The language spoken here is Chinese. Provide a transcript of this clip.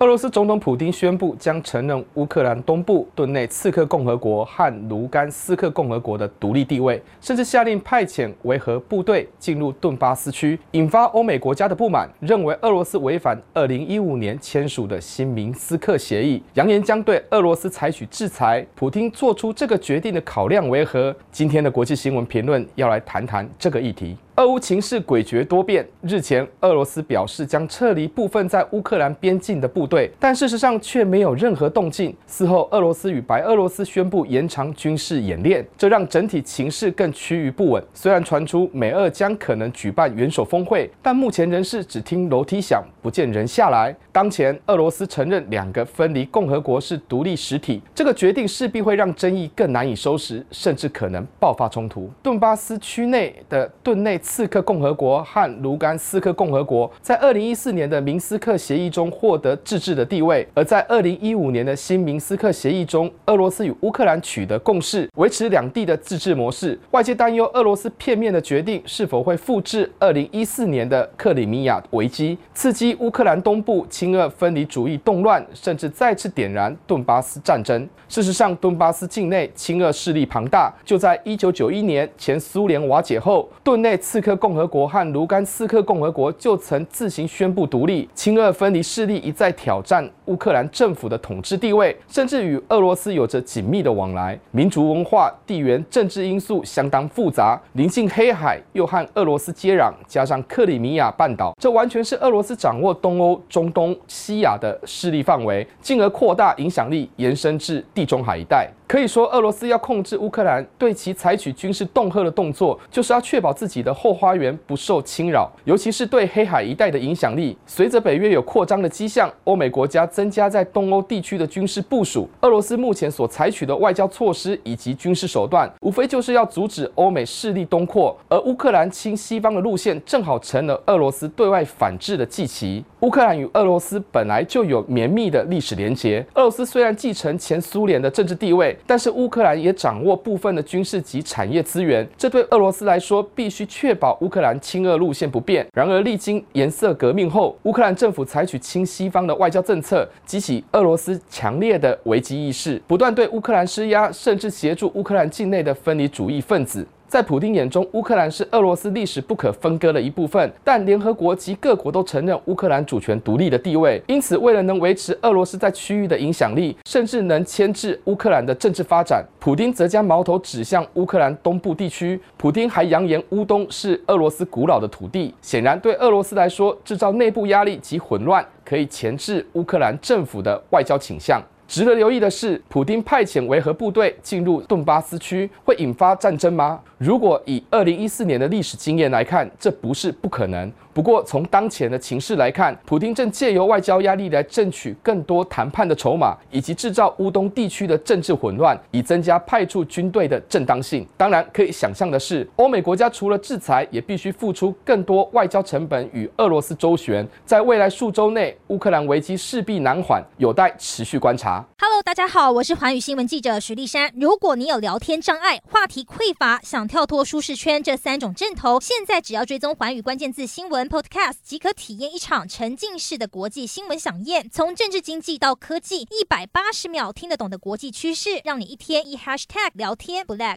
俄罗斯总统普丁宣布将承认乌克兰东部顿内刺客共和国和卢甘斯克共和国的独立地位，甚至下令派遣维和部队进入顿巴斯区，引发欧美国家的不满，认为俄罗斯违反2015年签署的新明斯克协议，扬言将对俄罗斯采取制裁。普丁做出这个决定的考量为何？今天的国际新闻评论要来谈谈这个议题。俄乌情势诡谲多变。日前，俄罗斯表示将撤离部分在乌克兰边境的部队，但事实上却没有任何动静。事后，俄罗斯与白俄罗斯宣布延长军事演练，这让整体情势更趋于不稳。虽然传出美俄将可能举办元首峰会，但目前仍是只听楼梯响，不见人下来。当前，俄罗斯承认两个分离共和国是独立实体，这个决定势必会让争议更难以收拾，甚至可能爆发冲突。顿巴斯区内的顿内。刺客共和国和卢甘斯克共和国在二零一四年的明斯克协议中获得自治的地位，而在二零一五年的新明斯克协议中，俄罗斯与乌克兰取得共识，维持两地的自治模式。外界担忧俄罗斯片面的决定是否会复制二零一四年的克里米亚危机，刺激乌克兰东部亲俄分离主义动乱，甚至再次点燃顿巴斯战争。事实上，顿巴斯境内亲俄势力庞大，就在一九九一年前苏联瓦解后，顿内刺。刺客共和国和卢甘斯克共和国就曾自行宣布独立，亲俄分离势力一再挑战乌克兰政府的统治地位，甚至与俄罗斯有着紧密的往来。民族文化、地缘政治因素相当复杂，临近黑海又和俄罗斯接壤，加上克里米亚半岛，这完全是俄罗斯掌握东欧、中东、西亚的势力范围，进而扩大影响力，延伸至地中海一带。可以说，俄罗斯要控制乌克兰，对其采取军事恫吓的动作，就是要确保自己的后后花园不受侵扰，尤其是对黑海一带的影响力。随着北约有扩张的迹象，欧美国家增加在东欧地区的军事部署，俄罗斯目前所采取的外交措施以及军事手段，无非就是要阻止欧美势力东扩。而乌克兰亲西方的路线，正好成了俄罗斯对外反制的祭旗。乌克兰与俄罗斯本来就有绵密的历史连结，俄罗斯虽然继承前苏联的政治地位。但是乌克兰也掌握部分的军事及产业资源，这对俄罗斯来说必须确确保乌克兰亲俄路线不变。然而，历经颜色革命后，乌克兰政府采取亲西方的外交政策，激起俄罗斯强烈的危机意识，不断对乌克兰施压，甚至协助乌克兰境内的分离主义分子。在普丁眼中，乌克兰是俄罗斯历史不可分割的一部分，但联合国及各国都承认乌克兰主权独立的地位。因此，为了能维持俄罗斯在区域的影响力，甚至能牵制乌克兰的政治发展，普丁则将矛头指向乌克兰东部地区。普丁还扬言，乌东是俄罗斯古老的土地。显然，对俄罗斯来说，制造内部压力及混乱，可以钳制乌克兰政府的外交倾向。值得留意的是，普丁派遣维和部队进入顿巴斯区，会引发战争吗？如果以二零一四年的历史经验来看，这不是不可能。不过，从当前的情势来看，普丁正借由外交压力来争取更多谈判的筹码，以及制造乌东地区的政治混乱，以增加派驻军队的正当性。当然，可以想象的是，欧美国家除了制裁，也必须付出更多外交成本与俄罗斯周旋。在未来数周内，乌克兰危机势必难缓，有待持续观察。Hello，大家好，我是环宇新闻记者徐丽珊。如果你有聊天障碍、话题匮乏，想跳脱舒适圈这三种阵头，现在只要追踪环宇关键字新闻。Podcast 即可体验一场沉浸式的国际新闻飨宴，从政治经济到科技，一百八十秒听得懂的国际趋势，让你一天一 Hashtag 聊天不 lag。